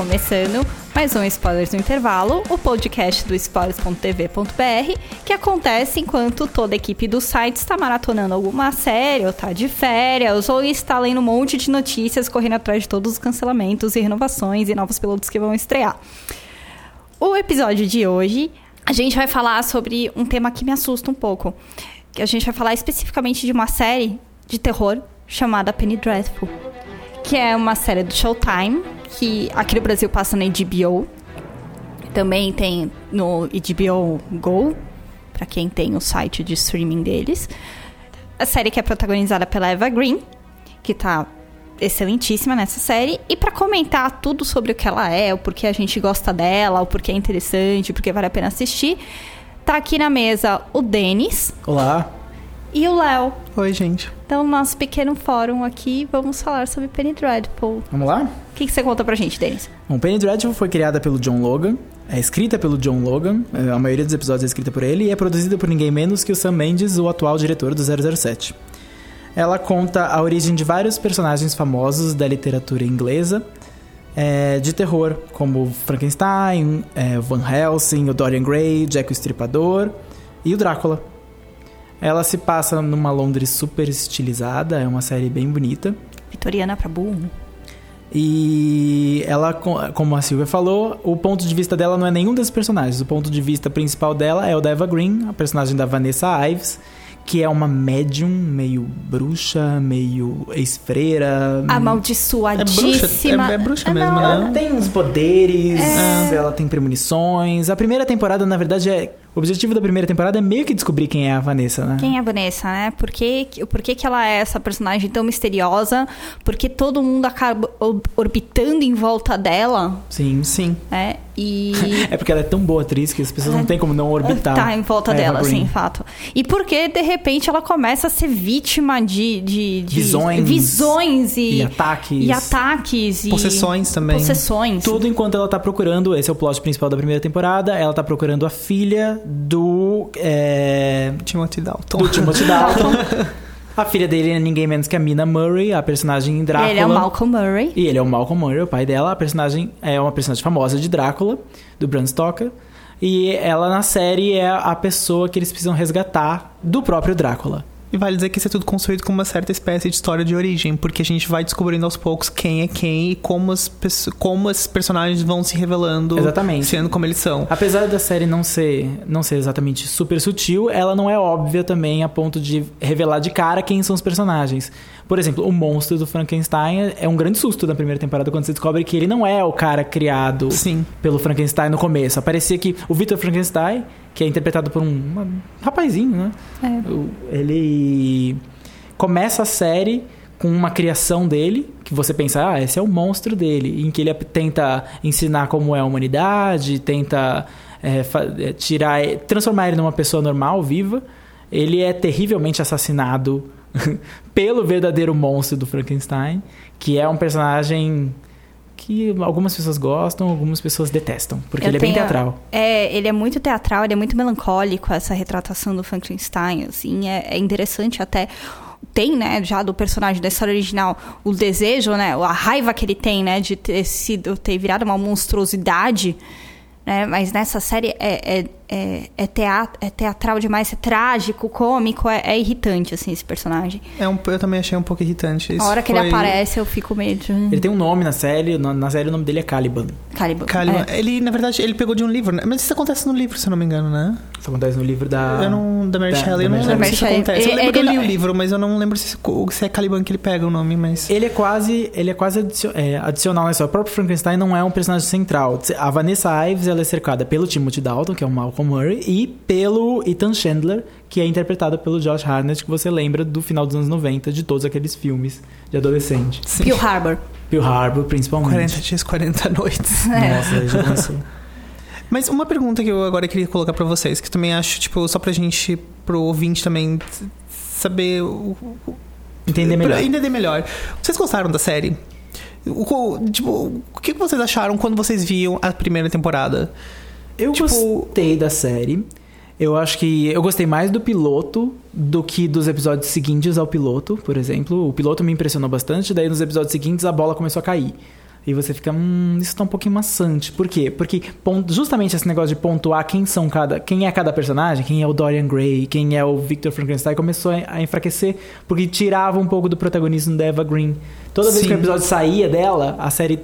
começando mais um Spoilers no Intervalo, o podcast do spoilers.tv.br, que acontece enquanto toda a equipe do site está maratonando alguma série, ou está de férias, ou está lendo um monte de notícias, correndo atrás de todos os cancelamentos e renovações e novos pilotos que vão estrear. O episódio de hoje, a gente vai falar sobre um tema que me assusta um pouco. Que a gente vai falar especificamente de uma série de terror chamada Penny Dreadful que é uma série do Showtime, que aqui no Brasil passa na HBO. Também tem no HBO Go, para quem tem o site de streaming deles. A série que é protagonizada pela Eva Green, que tá excelentíssima nessa série. E para comentar tudo sobre o que ela é, o porquê a gente gosta dela, o porquê é interessante, o porquê vale a pena assistir, tá aqui na mesa o Denis. Olá. E o Léo. Oi, gente. Então, nosso pequeno fórum aqui, vamos falar sobre Penny Dreadful. Vamos lá? O que, que você conta pra gente, Denis? Bom, Penny Dreadful foi criada pelo John Logan, é escrita pelo John Logan, é, a maioria dos episódios é escrita por ele, e é produzida por ninguém menos que o Sam Mendes, o atual diretor do 007. Ela conta a origem de vários personagens famosos da literatura inglesa, é, de terror, como Frankenstein, é, Van Helsing, o Dorian Gray, Jack o Estripador e o Drácula. Ela se passa numa Londres super estilizada, é uma série bem bonita. Vitoriana pra burro. E ela, como a Silvia falou, o ponto de vista dela não é nenhum desses personagens. O ponto de vista principal dela é o da Eva Green, a personagem da Vanessa Ives, que é uma médium meio bruxa, meio ex-freira. Amaldiçoadíssima. É bruxa, é, é bruxa mesmo, né? Ela tem uns poderes, é. ela tem premonições. A primeira temporada, na verdade, é o objetivo da primeira temporada é meio que descobrir quem é a Vanessa, né? Quem é a Vanessa, né? Por que, por que, que ela é essa personagem tão misteriosa? Porque todo mundo acaba orbitando em volta dela. Sim, sim. É, e... é porque ela é tão boa atriz que as pessoas não têm como não orbitar. Tá em volta dela, sim, fato. E porque, de repente, ela começa a ser vítima de... de, de visões. Visões e... E ataques. E ataques. E possessões também. Possessões. Tudo enquanto ela tá procurando, esse é o plot principal da primeira temporada, ela tá procurando a filha do. É... Timothy Dalton. Do Timothy Dalton. A filha dele é ninguém menos que a Mina Murray, a personagem Drácula. E ele é o Malcolm Murray. E ele é o Malcolm Murray, o pai dela. A personagem é uma personagem famosa de Drácula, do Bram Stoker. E ela na série é a pessoa que eles precisam resgatar do próprio Drácula. E vale dizer que isso é tudo construído com uma certa espécie de história de origem, porque a gente vai descobrindo aos poucos quem é quem e como as, como as personagens vão se revelando, exatamente. sendo como eles são. Apesar da série não ser, não ser exatamente super sutil, ela não é óbvia também a ponto de revelar de cara quem são os personagens. Por exemplo, o monstro do Frankenstein é um grande susto na primeira temporada quando você descobre que ele não é o cara criado Sim. pelo Frankenstein no começo. Aparecia que o Victor Frankenstein, que é interpretado por um, um rapazinho, né? É. Ele começa a série com uma criação dele, que você pensa, ah, esse é o monstro dele, em que ele tenta ensinar como é a humanidade, tenta é, tirar, transformar ele numa pessoa normal, viva. Ele é terrivelmente assassinado pelo verdadeiro monstro do Frankenstein, que é um personagem que algumas pessoas gostam, algumas pessoas detestam, porque Eu ele é tenho, bem teatral. É, ele é muito teatral, ele é muito melancólico, essa retratação do Frankenstein, assim, é, é interessante até tem, né, já do personagem da história original, o desejo, né, a raiva que ele tem, né, de ter sido, ter virado uma monstruosidade, né, mas nessa série é, é é, é, teatro, é teatral demais, é trágico, cômico, é, é, irritante, assim, esse personagem. É um, eu também achei um pouco irritante. Isso a hora que foi... ele aparece, eu fico meio... Ele tem um nome na série, na série o nome dele é Caliban. Caliban, Caliban. É. Ele, na verdade, ele pegou de um livro, né? Mas isso acontece no livro, se eu não me engano, né? Isso acontece no livro da... Eu não... Da Mary Shelley, eu não lembro se isso acontece. Ele, eu lembro que eu li o livro, mas eu não lembro se, se é Caliban que ele pega o nome, mas... Ele é quase, ele é quase adicio, é, adicional na história. O próprio Frankenstein não é um personagem central. A Vanessa Ives, ela é cercada pelo Timothy Dalton, que é o Murray, e pelo Ethan Chandler, que é interpretado pelo Josh Hartnett, que você lembra do final dos anos 90, de todos aqueles filmes de adolescente. Sim. Pearl Harbor. Pearl Harbor, principalmente. 40 dias, 40 noites. É. Nossa, já começou. Mas uma pergunta que eu agora queria colocar para vocês, que também acho, tipo, só pra gente, pro ouvinte também saber... O, entender melhor. Entender melhor. Vocês gostaram da série? O, tipo, o que vocês acharam quando vocês viam a primeira temporada? Eu tipo, gostei da série. Eu acho que eu gostei mais do piloto do que dos episódios seguintes ao piloto, por exemplo. O piloto me impressionou bastante, daí nos episódios seguintes a bola começou a cair. E você fica, hum, isso tá um pouquinho maçante. Por quê? Porque justamente esse negócio de pontuar quem são cada, quem é cada personagem, quem é o Dorian Gray, quem é o Victor Frankenstein, começou a a enfraquecer porque tirava um pouco do protagonismo da Eva Green. Toda vez Sim. que o episódio saía dela, a série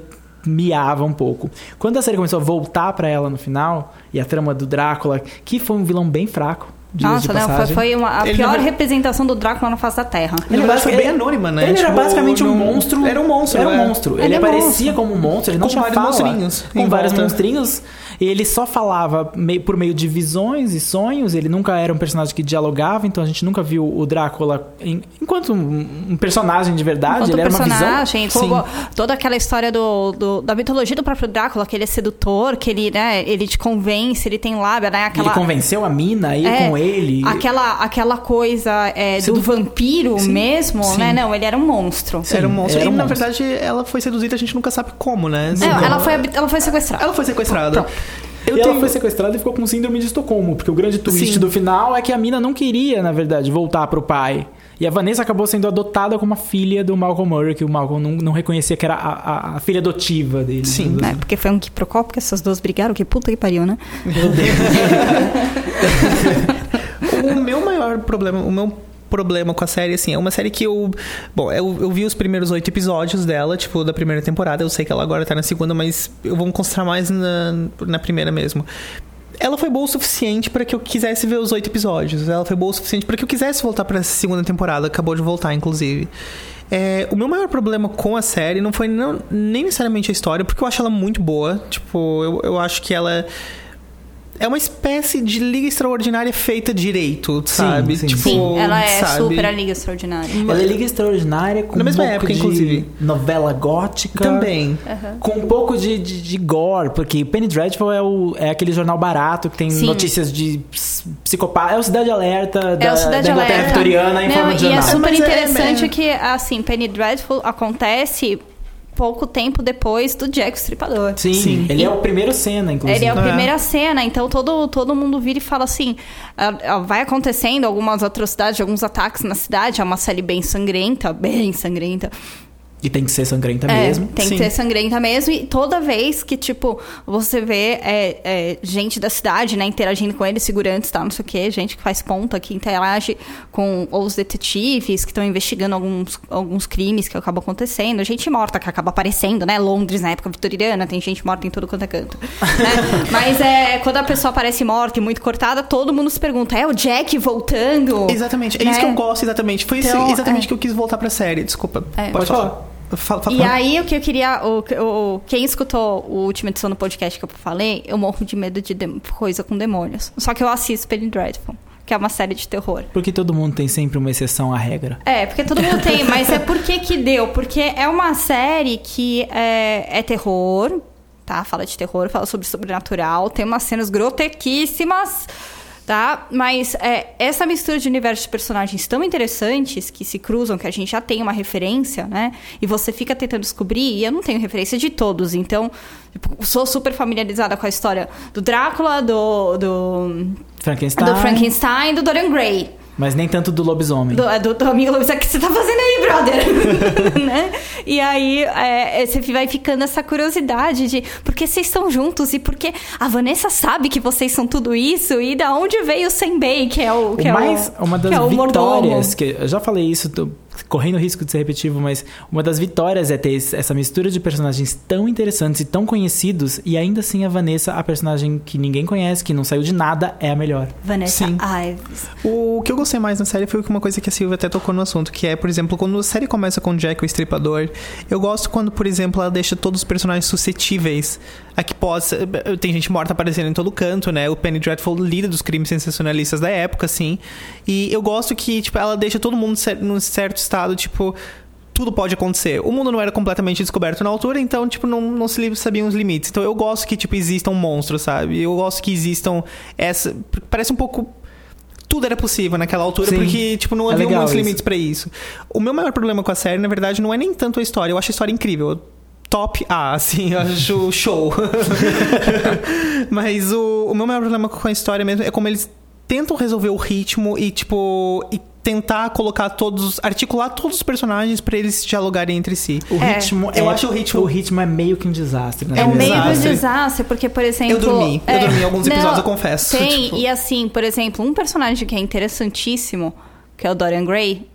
miava um pouco. Quando a série começou a voltar pra ela no final, e a trama do Drácula, que foi um vilão bem fraco, Nossa, de não, foi, foi uma, a Ele pior não- representação do Drácula na face da Terra. Ele basic- foi bem ele- anônima, né? Ele era Tipo, basicamente um monstro. Era um monstro, Era um é. monstro. Ele, Ele é aparecia monstro. como um monstro, ele não Com tinha vários fala. monstrinhos Com vários volta. monstrinhos. E ele só falava meio- por meio de visões e sonhos. Ele nunca era um personagem que dialogava, então a gente nunca viu o Drácula em- enquanto um, um personagem de verdade. Enquanto ele era uma visão. Sim. toda, toda aquela história do, do- da mitologia do próprio Drácula, que ele é sedutor, que ele, né, ele te convence, ele tem lábia, né? Aquela, Ele convenceu a mina a ir É, com ele. Aquela, aquela coisa é, do Sedu- vampiro Sim, mesmo, sim. né? Não, ele era um monstro. Sim, era um monstro. era e um na monstro. verdade ela foi seduzida, a gente nunca sabe como, né? É, ela, foi, ela foi sequestrada. Ela foi sequestrada. Pronto. Eu e tenho... ela foi sequestrada e ficou com síndrome de Estocolmo, porque o grande twist Sim. do final é que a mina não queria, na verdade, voltar pro pai. E a Vanessa acabou sendo adotada como a filha do Malcolm Murray, que o Malcolm não, não reconhecia que era a, a- a filha adotiva dele. Sim. É, assim. porque foi um quiprocó, porque essas duas brigaram, que puta que pariu, né? o meu maior problema, o meu problema com a série, assim, é uma série que eu. Bom, eu, eu vi os primeiros oito episódios dela, tipo, da primeira temporada. Eu sei que ela agora tá na segunda, mas eu vou me concentrar mais na, na primeira mesmo. Ela foi boa o suficiente para que eu quisesse ver os oito episódios. Ela foi boa o suficiente para que eu quisesse voltar para essa segunda temporada. Acabou de voltar, inclusive. É, o meu maior problema com a série não foi não- nem necessariamente a história, porque eu acho ela muito boa. Tipo, eu, eu acho que ela é uma espécie de liga extraordinária feita direito, sabe? sim, tipo, Sim, ela é sabe? super a Liga Extraordinária. Ela é Liga Extraordinária com Na mesma um pouco época, de inclusive. novela gótica. Também. Com um pouco de, de, de gore, porque Penny Dreadful é, o, é aquele jornal barato que tem Sim. notícias de ps- psicopata. É o Cidade Alerta da, É o Cidade da Inglaterra Alerta. vitoriana em Não, forma de E é jornal. super é- interessante é- que, assim, Penny Dreadful acontece pouco tempo depois do Jack o Estripador. Sim, Sim. ele é o primeiro cena, inclusive. Ele é a É. primeira cena, então todo, todo mundo vira e fala assim: ah, ah, vai acontecendo algumas atrocidades, alguns ataques na cidade, é uma série bem sangrenta, bem sangrenta. E tem que ser sangrenta É, mesmo. tem Sim. que ser sangrenta mesmo. E toda vez que, tipo, você vê é, é, gente da cidade, né, interagindo com eles, segurantes, tá, não sei o quê, gente que faz ponta, que interage com os detetives, que estão investigando alguns, alguns crimes que acabam acontecendo, gente morta que acaba aparecendo, né? Londres, na época vitoriana, tem gente morta em tudo quanto é canto. né? Mas é, quando a pessoa aparece morta e muito cortada, todo mundo se pergunta: é o Jack voltando? Exatamente. É Né? isso que eu gosto, exatamente. Foi isso Então, exatamente é. que eu quis voltar pra série. Desculpa. É. Pode falar. Fala, fala. E aí, o que eu queria. O, o- quem escutou o última edição do podcast que eu falei, eu morro de medo de dem- coisa com demônios. Só que eu assisto Penny Dreadful, que é uma série de terror. Porque todo mundo tem sempre uma exceção à regra. É, porque todo mundo tem, mas é por que que deu? Porque é uma série que é, é terror, tá? Fala de terror, fala sobre sobrenatural, tem umas cenas grotequíssimas, tá? Mas é, essa mistura de universos de personagens tão interessantes que se cruzam, que a gente já tem uma referência, né? E você fica tentando descobrir, e eu não tenho referência de todos, então tipo, sou super familiarizada com a história do Drácula, do, do, Frankenstein. do Frankenstein, do Dorian Gray. Mas nem tanto do lobisomem. Do, é, do, do amigo Luiz, o que você tá fazendo aí, brother? né? E aí é, é, você vai ficando essa curiosidade de por que vocês estão juntos e por que a Vanessa sabe que vocês são tudo isso e da onde veio o Senbei, que é o. Que o é mais, o, uma das que é o mordomo. vitórias, que eu já falei isso, tô correndo o risco de ser repetitivo, mas uma das vitórias é ter essa mistura de personagens tão interessantes e tão conhecidos, e ainda assim a Vanessa, a personagem que ninguém conhece, que não saiu de nada, é a melhor. Vanessa Sim. Ives. O que eu gostei mais na série foi uma coisa que a Silvia até tocou no assunto, que é, por exemplo, quando a série começa com Jack o Estripador, eu gosto quando, por exemplo, ela deixa todos os personagens suscetíveis a que possa... Tem gente morta aparecendo em todo canto, né? O Penny Dreadful, líder dos crimes sensacionalistas da época, assim. E eu gosto que, tipo, ela deixa todo mundo num certo estado, tipo... Tudo pode acontecer. O mundo não era completamente descoberto na altura, então, tipo, não, não se sabiam os limites. Então, eu gosto que, tipo, existam monstros, sabe? Eu gosto que existam essa... Parece um pouco tudo era possível naquela altura, Sim. porque, tipo, não É havia legal muitos isso. limites pra isso. O meu maior problema com a série, na verdade, não é nem tanto a história. Eu acho a história incrível. Top A, assim, eu acho show. Mas o, o meu maior problema com a história mesmo é como eles tentam resolver o ritmo e, tipo. e tentar colocar todos, articular todos os personagens pra eles dialogarem entre si. O É. ritmo Eu é- acho o ritmo- o ritmo é meio que um desastre, né? É um meio desastre. desastre, porque, por exemplo. Eu dormi. Eu é, dormi em alguns episódios, eu confesso. Tem, Tipo- e assim, por exemplo, um personagem que é interessantíssimo, que é o Dorian Gray.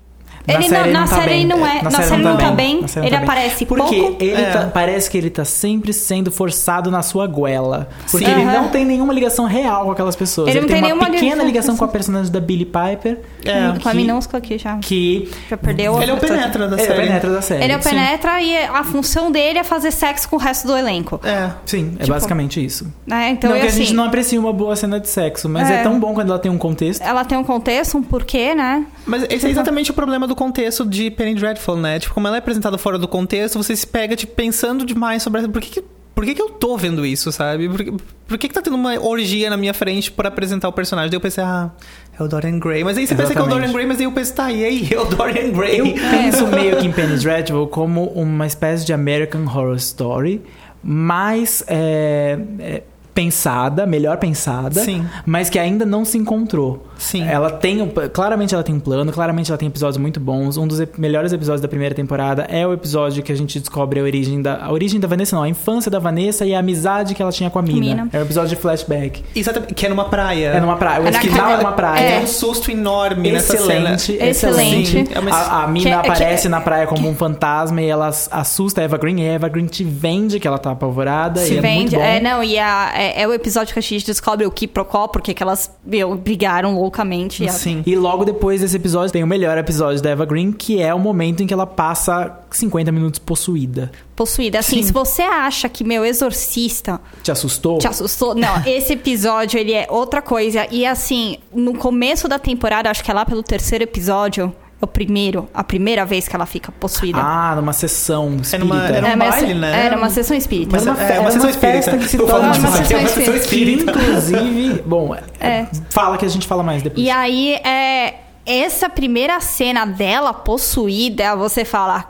Na ele série não, na não tá série bem. ele não é. Na, série não tá bem. Na série Ele não tá bem. aparece Porque pouco. ele É. tá- parece que ele tá sempre sendo forçado na sua goela. Porque Sim. ele Aham. não tem nenhuma ligação real com aquelas pessoas. Ele Ele, não tem, tem uma pequena ligação. com a personagem da Billie Piper. É. com a que- minúscula aqui já. Que Já perdeu Ele é o penetra da ele série. penetra da série. Ele é o Sim. penetra e a função dele é fazer sexo com o resto do elenco. É. Sim, é Tipo- basicamente isso. Né? Então não é que a assim. gente não aprecie uma boa cena de sexo, mas é. É. tão bom quando ela tem um contexto. Ela tem um contexto, um porquê, né? Mas esse é exatamente o problema do contexto de Penny Dreadful, né? Tipo, como ela é apresentada fora do contexto, você se pega, tipo, pensando demais sobre... Por que que, por que, que eu tô vendo isso, sabe? Por, que- por que que tá tendo uma orgia na minha frente por apresentar o personagem? Daí eu pensei, ah, é o Dorian Gray. Mas aí você pensa que é o Exatamente. Dorian Gray, mas aí eu penso, tá, e aí? É o Dorian Gray. Eu penso meio que em Penny Dreadful como uma espécie de American Horror Story, mais é, é, pensada, melhor pensada, Sim. mas que ainda não se encontrou. Sim. Ela tem, um- claramente ela tem um plano, claramente ela tem episódios muito bons. Um dos ep- melhores episódios da primeira temporada é o episódio que a gente descobre a origem da a origem da Vanessa, não, a infância da Vanessa e a amizade que ela tinha com a Mina. Mina. É um episódio de flashback. Exatamente, que é numa praia. É numa praia. O É final é uma praia. Tem um susto enorme nessa cena. Excelente, Excelente. excelente. É uma- A, a mina Que- que- aparece na praia como um fantasma e ela ass- assusta a Eva Green. E a Eva Green te vende que ela tá apavorada. Se e é muito vende. bom. É, não, e a- é, é o episódio que a gente descobre o Kiprocó, porque que elas meu, brigaram loucamente. E Sim. E logo depois desse episódio tem o melhor episódio da Eva Green, que é o momento em que ela passa 50 minutos possuída. Possuída. Assim, Sim. se você acha que meu exorcista Te assustou? te assustou, não, esse episódio ele é outra coisa. E assim, no começo da temporada, acho que é lá pelo terceiro episódio, o primeiro, a primeira vez que ela fica possuída. Ah, numa sessão espírita. numa- era um uma baile, se- né? Era uma sessão espírita. Mas Era uma é, uma era sessão uma espírita. que se torna uma é uma sessão espírita. Inclusive... Bom, É. fala que a gente fala mais depois. E aí, é, essa primeira cena dela possuída, você fala.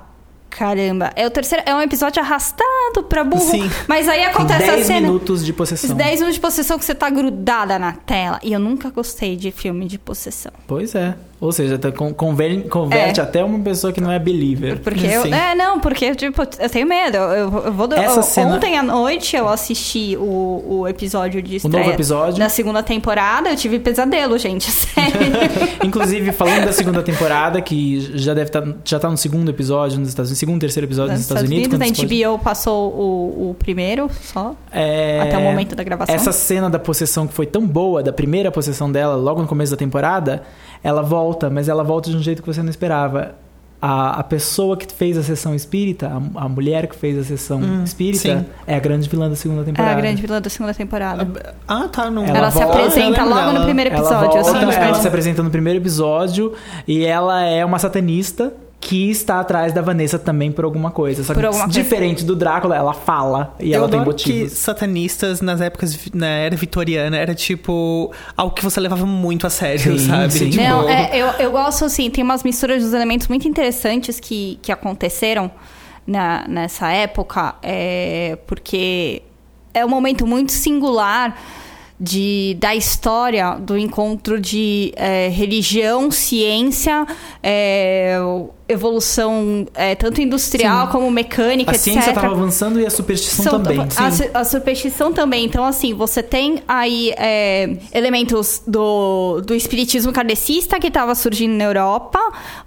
Caramba, é o terceiro, é um episódio arrastado pra burro. Sim. Mas aí acontece a 10 cena. minutos de Os possessão. 10 minutos de possessão que você tá grudada na tela. E eu nunca gostei de filme de possessão. Pois é. Ou seja, tá con- conver- converte É. até uma pessoa que não é believer. Porque eu. Sim. É, não, porque, tipo, eu tenho medo. Eu, eu- vou. Essa eu- cena- Ontem à noite eu assisti o, o episódio de estreia. novo episódio? Da segunda temporada. Eu tive pesadelo, gente. Sério. Inclusive, falando da segunda temporada, que já deve estar já tá no segundo episódio nos Estados Unidos, segundo, terceiro episódio nos, Estados, Unidos. a quando isso pode- passou o, o primeiro só. É, Até o momento da gravação. Essa cena da possessão que foi tão boa, da primeira possessão dela, logo no começo da temporada, ela volta, mas ela volta de um jeito que você não esperava. A, a pessoa que fez a sessão espírita, a, a mulher que fez a sessão Hum, espírita, sim. é a grande vilã da segunda É temporada. a grande vilã da segunda temporada. Ah, tá. Não... Ela Ela, se apresenta logo dela. no primeiro Ela episódio. volta, assim, ela se apresenta no primeiro episódio e ela é uma satanista que está atrás da Vanessa também por alguma coisa. Só que alguma coisa. diferente do Drácula, ela fala e eu ela tem adoro que motivos. satanistas nas épocas na era vitoriana era tipo algo que você levava muito a sério, Sim, sabe? sim. Tipo, Não, é, eu, eu gosto assim, tem umas misturas dos elementos muito interessantes que, que aconteceram na, nessa época, é, porque é um momento muito singular de, da história do encontro de é, religião, ciência, é, evolução é, tanto industrial Sim. como mecânica, A etc. ciência estava avançando e a superstição São- também. A, a superstição também. Então, assim, você tem aí é, elementos do, do espiritismo kardecista que estava surgindo na Europa.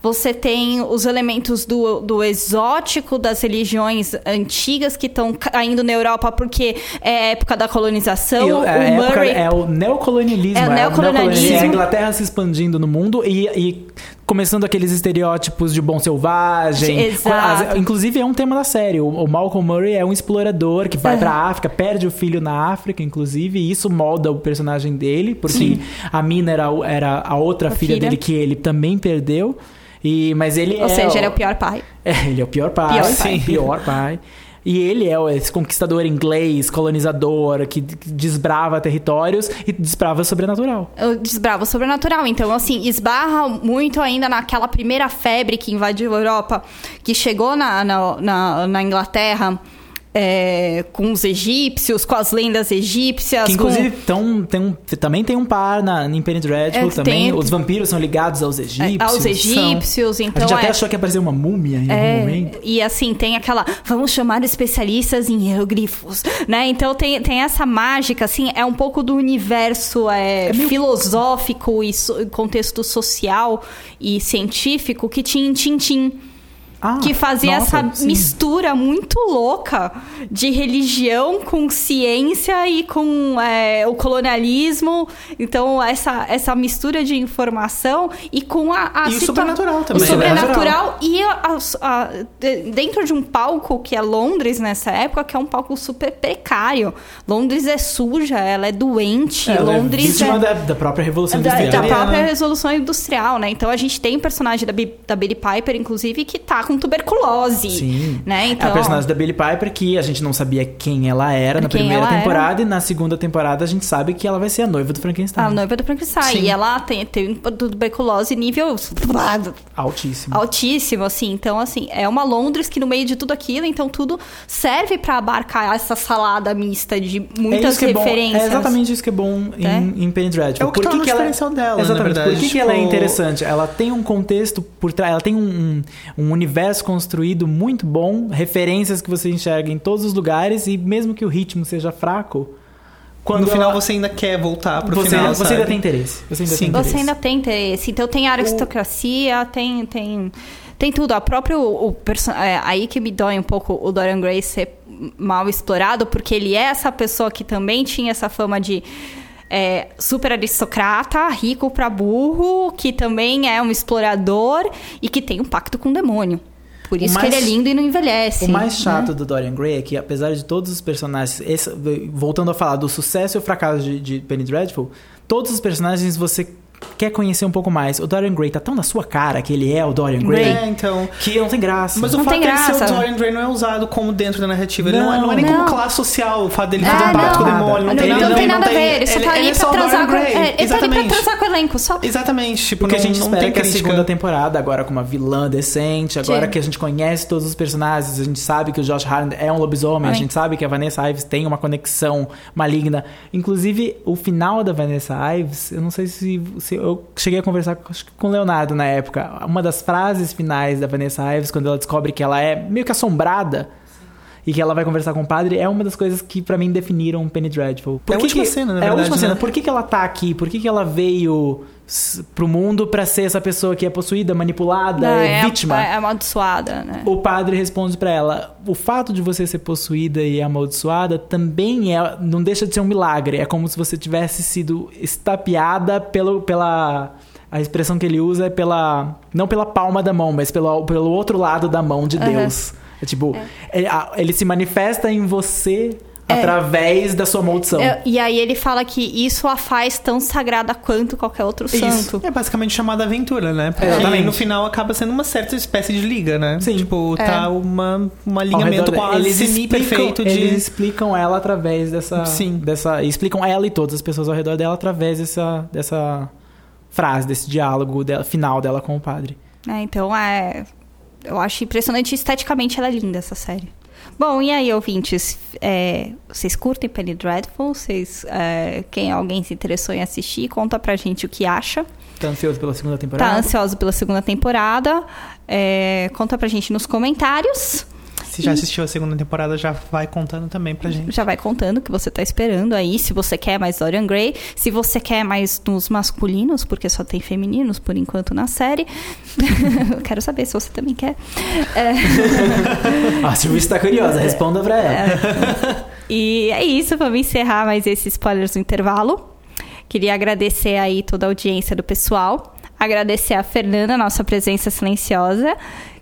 Você tem os elementos do, do exótico das religiões antigas que estão caindo na Europa porque é a época da colonização. E o a Murray... é o neocolonialismo. É o neocolonialismo. É a Inglaterra se expandindo no mundo e, e começando aqueles estereótipos de bom selvagem. Exato. Inclusive é um tema da série. O, Malcolm Murray é um explorador que vai É. pra África, perde o filho na África, inclusive, e isso molda o personagem dele, porque a Mina era, era a outra A filha, filha. dele que ele também perdeu. E, mas ele Ou é seja, ele é o pior pai. é, ele é o pior pai. Pior sim, pai. pior pai. E ele é o- esse conquistador inglês, colonizador, que desbrava territórios e desbrava o sobrenatural. Eu desbravo sobrenatural. Então, assim, esbarra muito ainda naquela primeira febre que invadiu a Europa, que chegou na, na, na, na Inglaterra. É, com os egípcios, com as lendas egípcias. Que inclusive com... tão, tem um, também tem um par na, em Penny Dreadful É, também. tem- Os vampiros são ligados aos egípcios. aos são- egípcios, A então gente até é- achou que ia aparecer uma múmia em algum É, momento. e assim, tem aquela. Vamos chamar especialistas em hieroglifos, né? Então tem, tem essa mágica, assim, é um pouco do universo é, filosófico e so- contexto social e científico que tinha em Tintim. Ah, que fazia nossa, essa sim. mistura muito louca de religião com ciência e com é, o colonialismo. Então, essa, essa mistura de informação e com a, a E o sobrenatural o também, né? sobrenatural e a- a- a- de- dentro de um palco que é Londres nessa época, que é um palco super precário. Londres é suja, ela é doente. É Londres vítima é da, da própria Revolução da, Industrial. da própria né? resolução industrial, né? Então a gente tem um personagem da, da Billie Piper, inclusive, que tá com tuberculose. Sim. Né? É Então, a personagem da Billie Piper que a gente não sabia quem ela era na primeira ela temporada e na segunda temporada a gente sabe que ela vai ser a noiva do Frankenstein. a noiva do Frankenstein. Sim. E ela tem, tem tuberculose nível Altíssimo. altíssimo, assim. Então, assim, é uma Londres que no meio de tudo aquilo, então tudo serve pra abarcar essa salada mista de É muitas que é bom. referências. É exatamente isso que é bom É. em, em Penny Dreadful. É o que Por torna o ela- diferencial dela, na Exatamente. verdade. Por que, que ela é Tipo- interessante? Ela tem um contexto por trás, ela tem um, um, um universo construído muito bom, referências que você enxerga em todos os lugares e mesmo que o ritmo seja fraco, quando no final ela- você ainda quer voltar pro você, final, você sabe? ainda tem interesse. Você ainda Sim. tem interesse. Você ainda tem interesse. Então tem aristocracia, tem, tem, tem tudo. A própria o, perso- é, aí que me dói um pouco o Dorian Gray ser mal explorado, porque ele é essa pessoa que também tinha essa fama de é, super aristocrata, rico pra burro, que também é um explorador e que tem um pacto com o demônio. Por isso mais- que ele é lindo e não envelhece. O mais né? chato do Dorian Gray é que, apesar de todos os personagens. esse- voltando a falar do sucesso e o fracasso de, de Penny Dreadful, todos os personagens você quer conhecer um pouco mais. O Dorian Gray tá tão na sua cara que ele é o Dorian Gray, É, então. que não tem graça. Mas o Não fato ser graça. o Dorian Gray não é usado como dentro da narrativa. Ele não, é- Não, não é nem não. como classe social. O fato dele fazer um pacto com o não. demônio. Não, tem não, nada tem nada a ver. Ele só tá ele ali é pra só o transar Dorian com. Gray. É, ele tá ali pra Exatamente. transar com o elenco, só. Exatamente. Tipo, Porque não, a gente não espera tem que a crítica. segunda temporada, agora com uma vilã decente, agora Sim. que a gente conhece todos os personagens, a gente sabe que o Josh Hartnett é um lobisomem, a gente sabe que a Vanessa Ives tem uma conexão maligna. Inclusive, o final da Vanessa Ives, eu não sei se, se eu cheguei a conversar com o Leonardo na época. Uma das frases finais da Vanessa Ives, quando ela descobre que ela é meio que assombrada. E que ela vai conversar com o padre, é uma das coisas que pra mim definiram Penny Dreadful. É a que última que- cena, na É a verdade, última cena. né? Por que, que ela tá aqui? Por que, que ela veio pro mundo pra ser essa pessoa que é possuída, manipulada, Não, é, é, vítima? é amaldiçoada, né? O padre responde pra ela: o fato de você ser possuída e amaldiçoada também é, não deixa de ser um milagre. É como se você tivesse sido estapeada pelo, pela. A expressão que ele usa é pela. Não pela palma da mão, mas pelo, pelo outro lado da mão de Aham. Deus. É tipo, ele, a- ele se manifesta em você através da sua maldição. É, e aí ele fala que isso a faz tão sagrada quanto qualquer outro santo. É basicamente chamada aventura, né? Porque Exatamente. no final acaba sendo uma certa espécie de liga, né? Sim. Tipo, É. tá uma, um alinhamento redor- quase eles explicam, de. Eles explicam ela através dessa. Sim. dessa explicam ela e todas as pessoas ao redor dela através dessa, dessa frase, desse diálogo dela, final dela com o padre. né? Então é. Eu acho impressionante esteticamente ela é linda essa série. Bom, e aí, ouvintes? é, vocês curtem Penny Dreadful? Vocês, é, quem alguém se interessou em assistir, conta pra gente o que acha. Tá ansioso pela segunda temporada? Tá ansioso pela segunda temporada? É, conta pra gente nos comentários. Se já assistiu a segunda temporada, já vai contando também pra gente. Já vai contando o que você tá esperando aí. Se você quer mais Dorian Gray. Se você quer mais nos masculinos, porque só tem femininos por enquanto na série. Eu Quero saber se você também quer. Ah, a Silvia está curiosa, responda pra ela. E é isso, vamos encerrar mais esse spoilers no intervalo. Queria agradecer aí toda a audiência do pessoal. Agradecer a Fernanda, nossa presença silenciosa,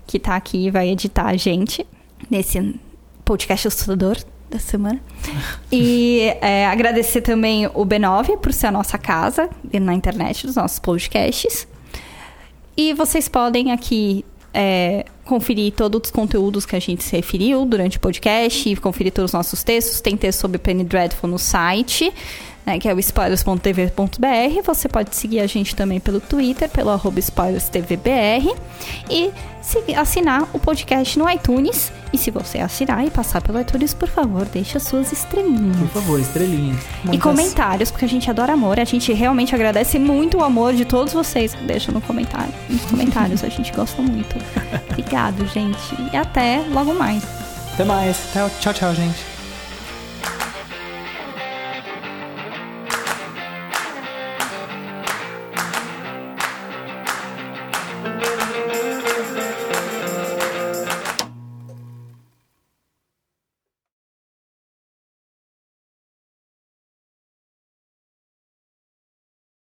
que tá aqui e vai editar a gente nesse podcast assustador da semana. E é, agradecer também o B9 por ser a nossa casa na internet dos nossos podcasts. E vocês podem aqui é, conferir todos os conteúdos que a gente se referiu durante o podcast, conferir todos os nossos textos. Tem texto sobre Penny Dreadful no site, né, que é o spoilers.tv.br. Você pode seguir a gente também pelo Twitter, pelo arroba spoilerstvbr. E assinar o podcast no iTunes E se você assinar e passar pelo iTunes, por favor, deixe as suas estrelinhas. Por favor, estrelinha. E Muitas- comentários, porque a gente adora amor. A gente realmente agradece muito o amor de todos vocês que deixam no comentário. Nos comentários, a gente gosta muito. Obrigado, gente. E até logo mais. Até mais. Tchau, tchau, gente.